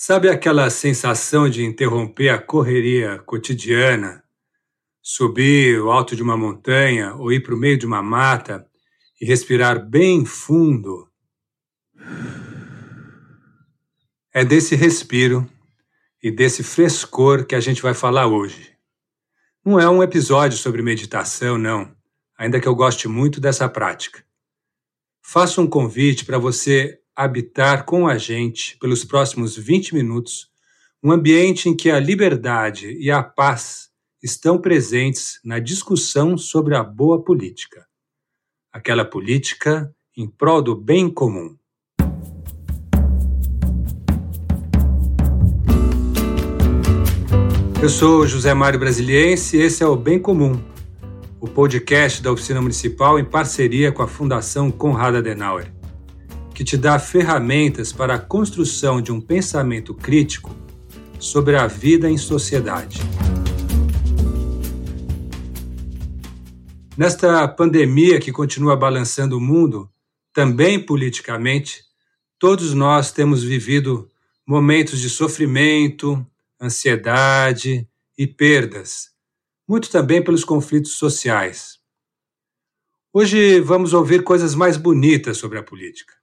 Sabe aquela sensação de interromper a correria cotidiana, subir o alto de uma montanha ou ir para o meio de uma mata e respirar bem fundo? É desse respiro e desse frescor que a gente vai falar hoje. Não é um episódio sobre meditação, não, ainda que eu goste muito dessa prática. Faço um convite para você habitar com a gente, pelos próximos 20 minutos, um ambiente em que a liberdade e a paz estão presentes na discussão sobre a boa política. Aquela política em prol do bem comum. Eu sou José Mário Brasiliense e esse é o Bem Comum, o podcast da Oficina Municipal em parceria com a Fundação Conrad Adenauer que te dá ferramentas para a construção de um pensamento crítico sobre a vida em sociedade. Nesta pandemia que continua balançando o mundo, também politicamente, todos nós temos vivido momentos de sofrimento, ansiedade e perdas, muito também pelos conflitos sociais. Hoje vamos ouvir coisas mais bonitas sobre a política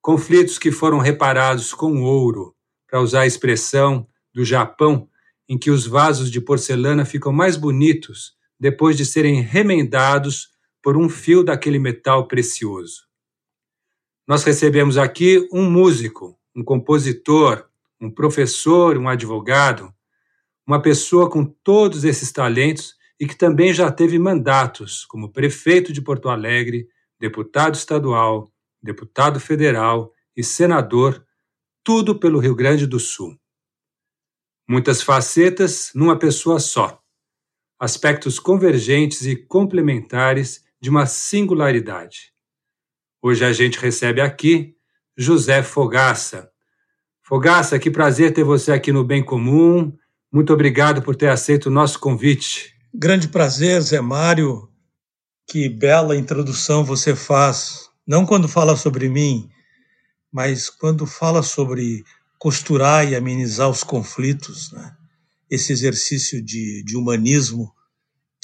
conflitos que foram reparados com ouro, para usar a expressão do Japão, em que os vasos de porcelana ficam mais bonitos depois de serem remendados por um fio daquele metal precioso. Nós recebemos aqui um músico, um compositor, um professor, um advogado, uma pessoa com todos esses talentos e que também já teve mandatos como prefeito de Porto Alegre, deputado estadual, deputado federal e senador, tudo pelo Rio Grande do Sul. Muitas facetas numa pessoa só. Aspectos convergentes e complementares de uma singularidade. Hoje a gente recebe aqui José Fogaça. Fogaça, que prazer ter você aqui no Bem Comum. Muito obrigado por ter aceito o nosso convite. Grande prazer, Zé Mário. Que bela introdução você faz não quando fala sobre mim, mas quando fala sobre costurar e amenizar os conflitos, né? esse exercício de, de humanismo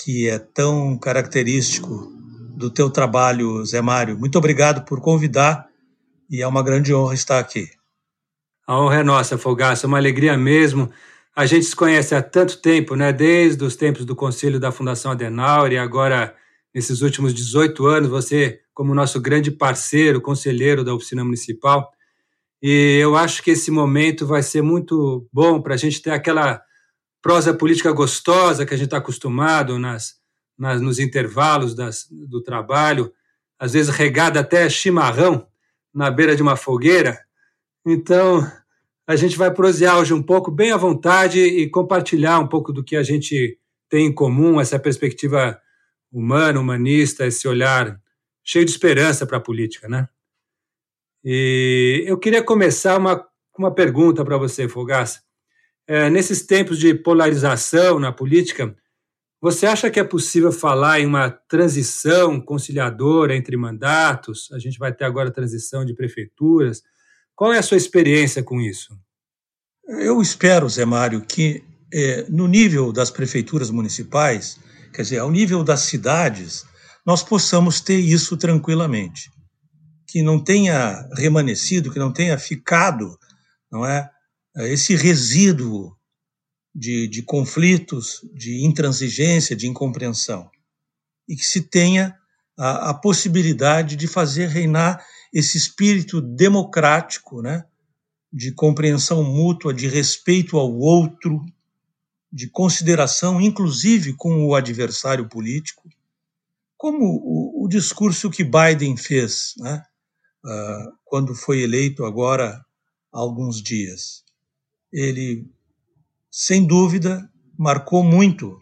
que é tão característico do teu trabalho, Zé Mário. Muito obrigado por convidar e é uma grande honra estar aqui. A honra é nossa, Fogaça, uma alegria mesmo. A gente se conhece há tanto tempo, né? Desde os tempos do Conselho da Fundação Adenauer e agora, nesses últimos 18 anos, você como nosso grande parceiro, conselheiro da oficina municipal. E eu acho que esse momento vai ser muito bom para a gente ter aquela prosa política gostosa que a gente está acostumado nas, nas, nos intervalos das, do trabalho, às vezes regada até chimarrão na beira de uma fogueira. Então, a gente vai prosear hoje um pouco, bem à vontade, e compartilhar um pouco do que a gente tem em comum, essa perspectiva humana, humanista, esse olhar cheio de esperança para a política, né? E eu queria começar uma, uma pergunta para você, Fogaça. É, nesses tempos de polarização na política, você acha que é possível falar em uma transição conciliadora entre mandatos? A gente vai ter agora transição de prefeituras. Qual é a sua experiência com isso? Eu espero, Zé Mário, que é, no nível das prefeituras municipais, quer dizer, ao nível das cidades, nós possamos ter isso tranquilamente. Que não tenha remanescido, que não tenha ficado, não é? Esse resíduo de, de conflitos, de intransigência, de incompreensão. E que se tenha a, a possibilidade de fazer reinar esse espírito democrático, né? de compreensão mútua, de respeito ao outro, de consideração, inclusive com o adversário político, como o, o discurso que Biden fez né, uh, quando foi eleito agora há alguns dias. Ele, sem dúvida, marcou muito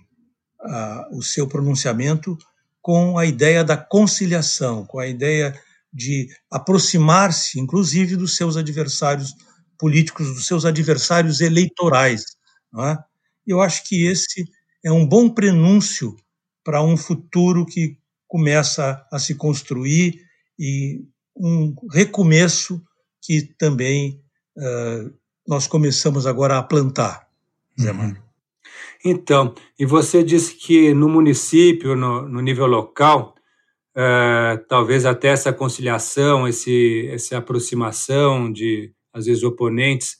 uh, o seu pronunciamento com a ideia da conciliação, com a ideia de aproximar-se, inclusive, dos seus adversários políticos, dos seus adversários eleitorais. É? Eu acho que esse é um bom prenúncio para um futuro que começa a se construir e um recomeço que também uh, nós começamos agora a plantar, Zé uhum. Mário. Então, e você disse que no município, no, no nível local, uh, talvez até essa conciliação, esse, essa aproximação de, às vezes, oponentes,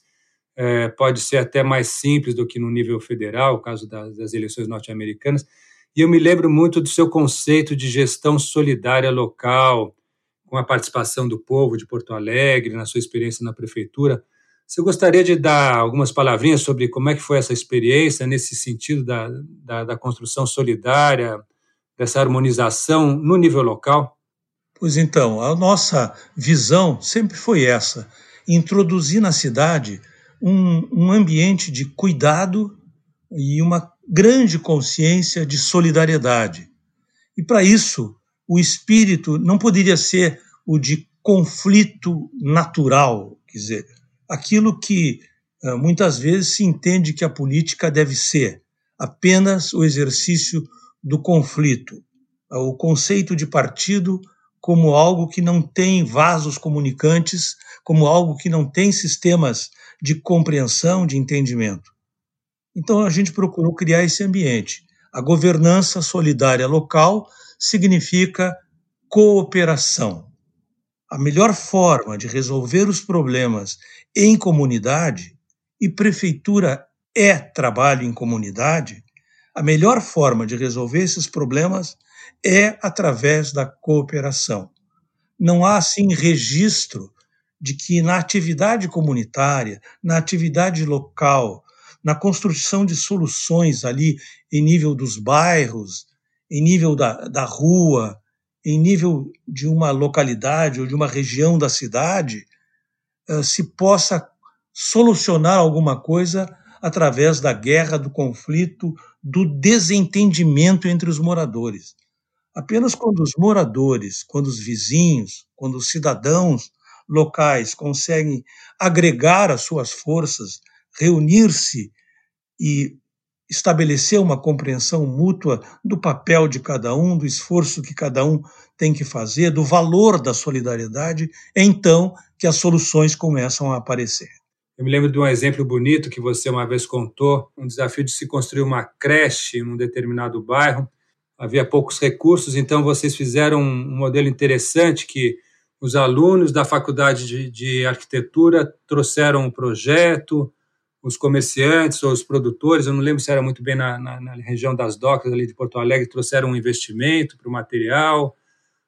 uh, pode ser até mais simples do que no nível federal, o caso das, das eleições norte-americanas. E eu me lembro muito do seu conceito de gestão solidária local, com a participação do povo de Porto Alegre, na sua experiência na prefeitura. Você gostaria de dar algumas palavrinhas sobre como é que foi essa experiência nesse sentido da, da, da construção solidária, dessa harmonização no nível local? Pois então, a nossa visão sempre foi essa: introduzir na cidade um, um ambiente de cuidado e uma grande consciência de solidariedade. E para isso, o espírito não poderia ser o de conflito natural, quer dizer, aquilo que eh, muitas vezes se entende que a política deve ser apenas o exercício do conflito, o conceito de partido como algo que não tem vasos comunicantes, como algo que não tem sistemas de compreensão, de entendimento. Então a gente procurou criar esse ambiente. A governança solidária local significa cooperação. A melhor forma de resolver os problemas em comunidade, e prefeitura é trabalho em comunidade, a melhor forma de resolver esses problemas é através da cooperação. Não há, assim, registro de que na atividade comunitária, na atividade local, na construção de soluções ali em nível dos bairros, em nível da, da rua, em nível de uma localidade ou de uma região da cidade, uh, se possa solucionar alguma coisa através da guerra, do conflito, do desentendimento entre os moradores. Apenas quando os moradores, quando os vizinhos, quando os cidadãos locais conseguem agregar as suas forças, reunir-se e estabelecer uma compreensão mútua do papel de cada um, do esforço que cada um tem que fazer, do valor da solidariedade, é então que as soluções começam a aparecer. Eu me lembro de um exemplo bonito que você uma vez contou, um desafio de se construir uma creche em um determinado bairro. Havia poucos recursos, então vocês fizeram um modelo interessante que os alunos da faculdade de, de arquitetura trouxeram um projeto, os comerciantes ou os produtores, eu não lembro se era muito bem na, na, na região das docas ali de Porto Alegre, trouxeram um investimento para o material,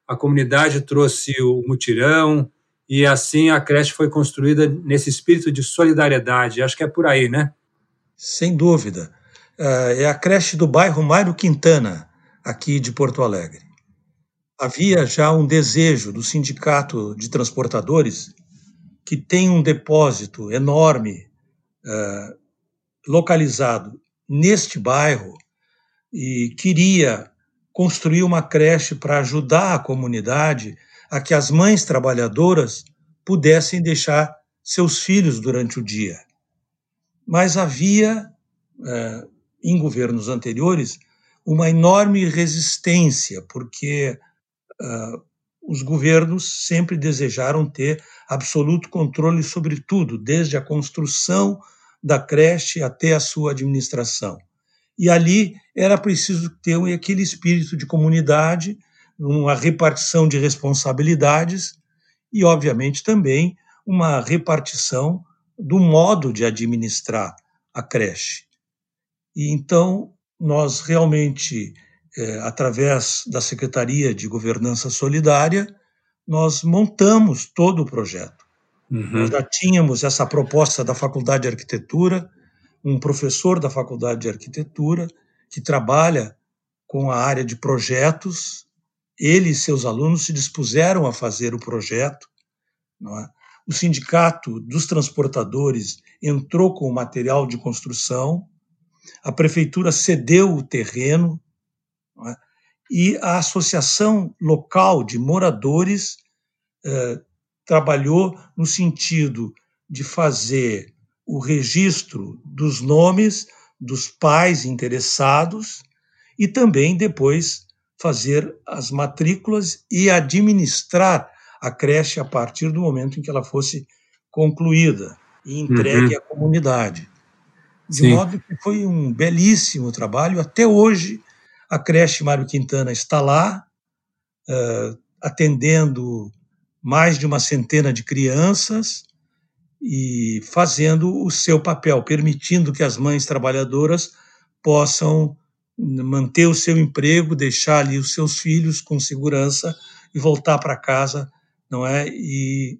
a comunidade trouxe o mutirão, e assim a creche foi construída nesse espírito de solidariedade. Acho que é por aí, né? Sem dúvida. É, é a creche do bairro Mário Quintana, aqui de Porto Alegre. Havia já um desejo do sindicato de transportadores, que tem um depósito enorme uh, localizado neste bairro e queria construir uma creche para ajudar a comunidade a que as mães trabalhadoras pudessem deixar seus filhos durante o dia. Mas havia, uh, em governos anteriores, uma enorme resistência, porque uh, os governos sempre desejaram ter absoluto controle sobre tudo, desde a construção da creche até a sua administração. E ali era preciso ter aquele espírito de comunidade, uma repartição de responsabilidades e, obviamente, também uma repartição do modo de administrar a creche. E então nós realmente, é, através da Secretaria de Governança Solidária, nós montamos todo o projeto. Uhum. Nós já tínhamos essa proposta da Faculdade de Arquitetura, um professor da Faculdade de Arquitetura que trabalha com a área de projetos. Ele e seus alunos se dispuseram a fazer o projeto. É? O sindicato dos transportadores entrou com o material de construção, a prefeitura cedeu o terreno é? e a associação local de moradores eh, trabalhou no sentido de fazer o registro dos nomes dos pais interessados e também depois fazer as matrículas e administrar a creche a partir do momento em que ela fosse concluída. e entregue uhum. à comunidade. De Sim. modo que foi um belíssimo trabalho. Até hoje, a creche Mário Quintana está lá, uh, atendendo mais de uma centena de crianças e fazendo o seu papel, permitindo que as mães trabalhadoras possam manter o seu emprego, deixar ali os seus filhos com segurança e voltar para casa, não é? E,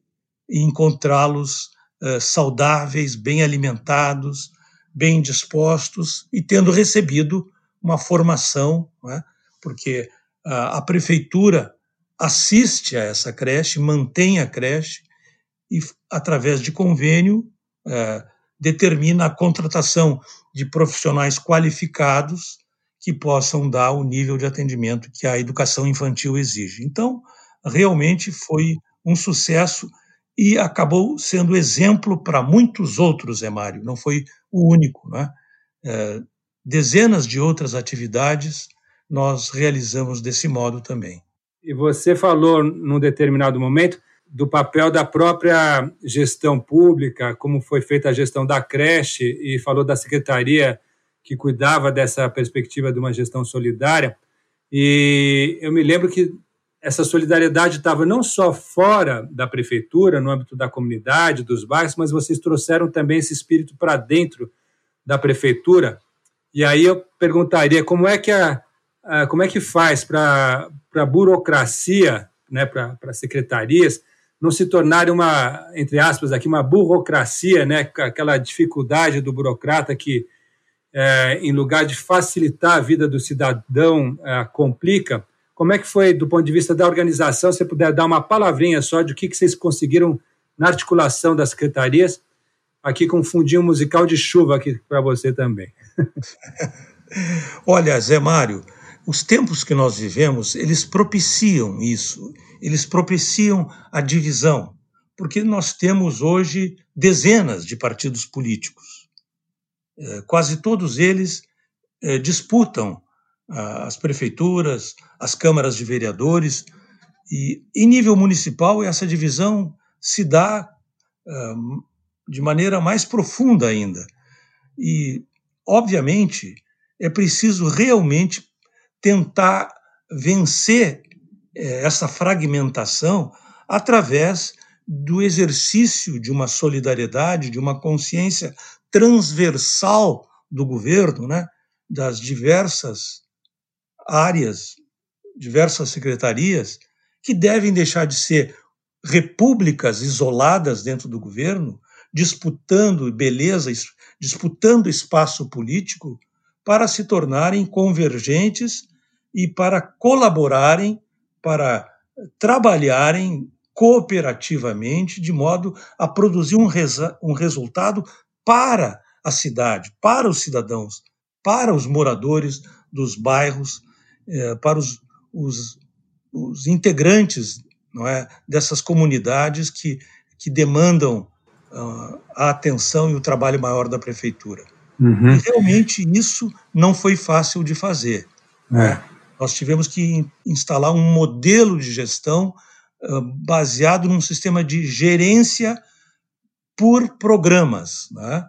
encontrá-los uh, saudáveis, bem alimentados, bem dispostos e tendo recebido uma formação, é? porque a, a prefeitura assiste a essa creche, mantém a creche e, através de convênio, é, determina a contratação de profissionais qualificados que possam dar o nível de atendimento que a educação infantil exige. Então, realmente foi um sucesso e acabou sendo exemplo para muitos outros, Zé Mário, não foi o único. Né? É, dezenas de outras atividades nós realizamos desse modo também. E você falou, num determinado momento, do papel da própria gestão pública, como foi feita a gestão da creche, e falou da secretaria que cuidava dessa perspectiva de uma gestão solidária. E eu me lembro que essa solidariedade estava não só fora da prefeitura, no âmbito da comunidade, dos bairros, mas vocês trouxeram também esse espírito para dentro da prefeitura. E aí eu perguntaria como é que a, a como é que faz para a burocracia, né, para secretarias, não se tornar uma, entre aspas, aqui uma burocracia, né, aquela dificuldade do burocrata que, é, em lugar de facilitar a vida do cidadão, é, complica. Como é que foi, do ponto de vista da organização, se puder dar uma palavrinha só de o que, que vocês conseguiram na articulação das secretarias, aqui com um fundinho musical de chuva aqui para você também. Olha, Zé Mário, os tempos que nós vivemos, eles propiciam isso eles propiciam a divisão, porque nós temos hoje dezenas de partidos políticos. É, quase todos eles é, disputam as prefeituras, as câmaras de vereadores, e em nível municipal essa divisão se dá de maneira mais profunda ainda. E, obviamente, é preciso realmente tentar vencer é, essa fragmentação através do exercício de uma solidariedade, de uma consciência transversal do governo, né, das diversas áreas, diversas secretarias, que devem deixar de ser repúblicas isoladas dentro do governo, disputando beleza, disputando espaço político, para se tornarem convergentes e para colaborarem para trabalharem cooperativamente de modo a produzir um, um resultado para a cidade, para os cidadãos, para os moradores dos bairros, eh, para os, os, os, integrantes não é, dessas comunidades que, que demandam uh, a atenção e o trabalho maior da prefeitura. Uhum. E realmente isso não foi fácil de fazer. É. Nós tivemos que instalar um modelo de gestão uh, baseado num sistema de gerência por programas. Né?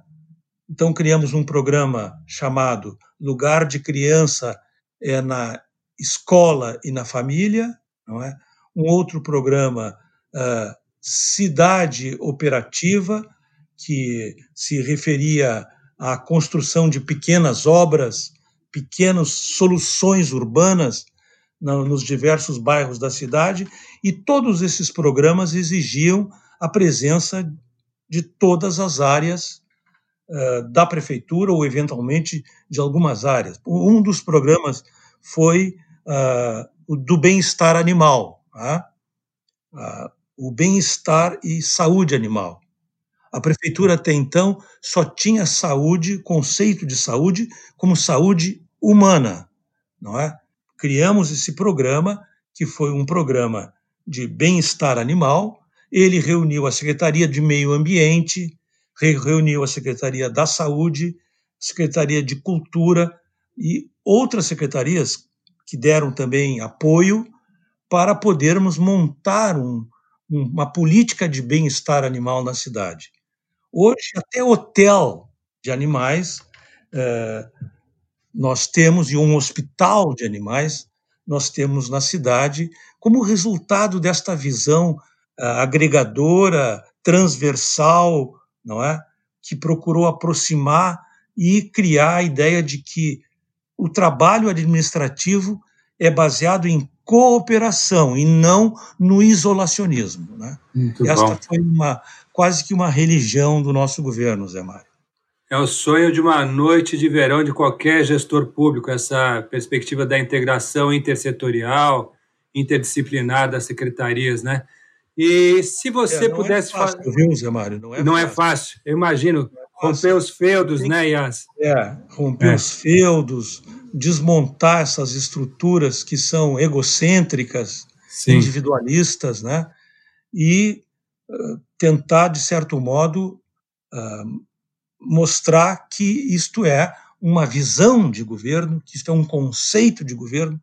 Então, criamos um programa chamado Lugar de Criança é na Escola e na Família, não é? um outro programa, uh, Cidade Operativa, que se referia à construção de pequenas obras pequenas soluções urbanas nos diversos bairros da cidade, e todos esses programas exigiam a presença de todas as áreas uh, da prefeitura ou, eventualmente, de algumas áreas. Um dos programas foi uh, o do bem-estar animal, uh, o bem-estar e saúde animal. A prefeitura até então só tinha saúde, conceito de saúde, como saúde humana, não é? Criamos esse programa, que foi um programa de bem-estar animal. Ele reuniu a Secretaria de Meio Ambiente, reuniu a Secretaria da Saúde, Secretaria de Cultura e outras secretarias que deram também apoio para podermos montar um, uma política de bem-estar animal na cidade. Hoje, até hotel de animais é, nós temos, e um hospital de animais nós temos na cidade, como resultado desta visão uh, agregadora, transversal, não é? Que procurou aproximar e criar a ideia de que o trabalho administrativo é baseado em cooperação e não no isolacionismo. Né? Esta bom. foi uma, quase que uma religião do nosso governo, Zé Mário. É o sonho de uma noite de verão de qualquer gestor público, essa perspectiva da integração intersetorial, interdisciplinar das secretarias, né? E se você é, pudesse é fácil, viu, Zé Mário? Não é, não fácil. é fácil. Eu imagino é romper os feudos, né, Yas? É, romper é. os feudos, desmontar essas estruturas que são egocêntricas, Sim. individualistas, né? E tentar, de certo modo, uh, mostrar que isto é uma visão de governo, que isto é um conceito de governo.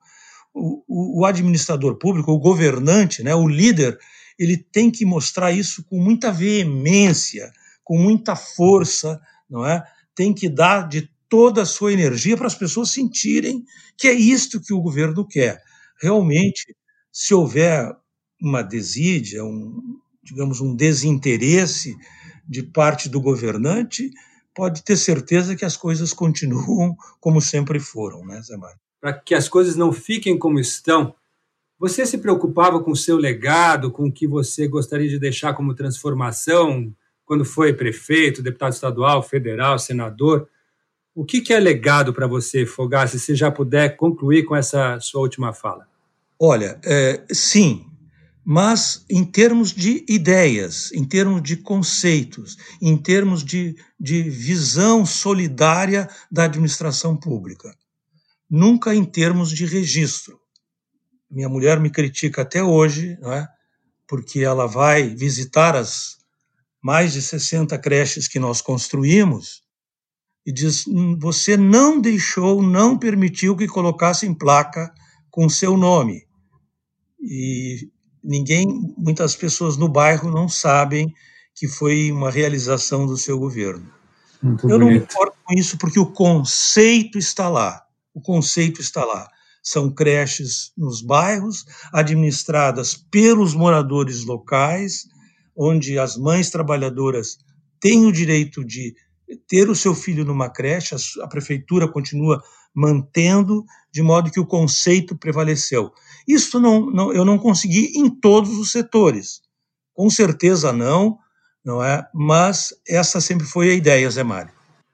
O, o, administrador público, o governante, né, o líder, ele tem que mostrar isso com muita veemência, com muita força, não é? Tem que dar de toda a sua energia para as pessoas sentirem que é isto que o governo quer. Realmente, se houver uma desídia, um, digamos, um desinteresse de parte do governante, pode ter certeza que as coisas continuam como sempre foram, né, Zé Mário? Para que as coisas não fiquem como estão, você se preocupava com o seu legado, com o que você gostaria de deixar como transformação quando foi prefeito, deputado estadual, federal, senador? O que, que é legado para você, Fogassi, se já puder concluir com essa sua última fala? Olha, é, sim, mas em termos de ideias, em termos de conceitos, em termos de, de visão solidária da administração pública. Nunca em termos de registro. Minha mulher me critica até hoje, não é? porque ela vai visitar as mais de 60 creches que nós construímos e diz: hum, Você não deixou, não permitiu que colocassem placa com seu nome. E ninguém, muitas pessoas no bairro não sabem que foi uma realização do seu governo. Muito Eu bonito. não me importo com isso porque o conceito está lá. O conceito está lá. São creches nos bairros, administradas pelos moradores locais, onde as mães trabalhadoras têm o direito de ter o seu filho numa creche, a prefeitura continua mantendo, de modo que o conceito prevaleceu. Isso não, não, eu não consegui em todos os setores. Com certeza não, não é? Mas essa sempre foi a ideia, Zé Mário.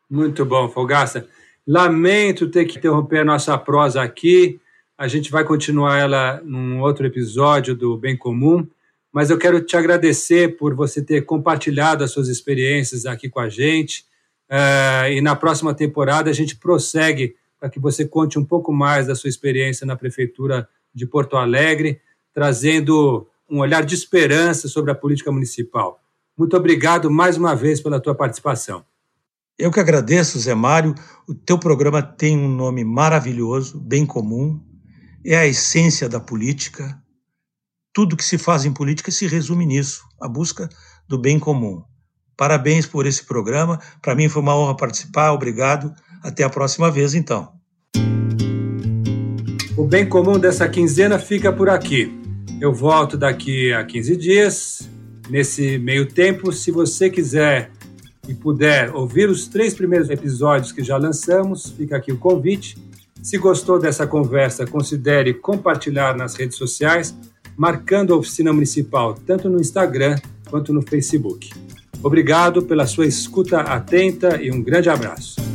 Muito bom, Fogaça. Lamento ter que interromper a nossa prosa aqui. A gente vai continuar ela num outro episódio do Bem Comum, mas eu quero te agradecer por você ter compartilhado as suas experiências aqui com a gente. Uh, e na próxima temporada a gente prossegue para que você conte um pouco mais da sua experiência na Prefeitura de Porto Alegre, trazendo um olhar de esperança sobre a política municipal. Muito obrigado mais uma vez pela tua participação. Eu que agradeço, Zé Mário. O teu programa tem um nome maravilhoso, bem comum. É a essência da política. Tudo que se faz em política se resume nisso, a busca do bem comum. Parabéns por esse programa. Para mim foi uma honra participar. Obrigado. Até a próxima vez, então. O bem comum dessa quinzena fica por aqui. Eu volto daqui a 15 dias. Nesse meio tempo, se você quiser e puder ouvir os três primeiros episódios que já lançamos, fica aqui o convite. Se gostou dessa conversa, considere compartilhar nas redes sociais, marcando a Oficina Municipal tanto no Instagram quanto no Facebook. Obrigado pela sua escuta atenta e um grande abraço.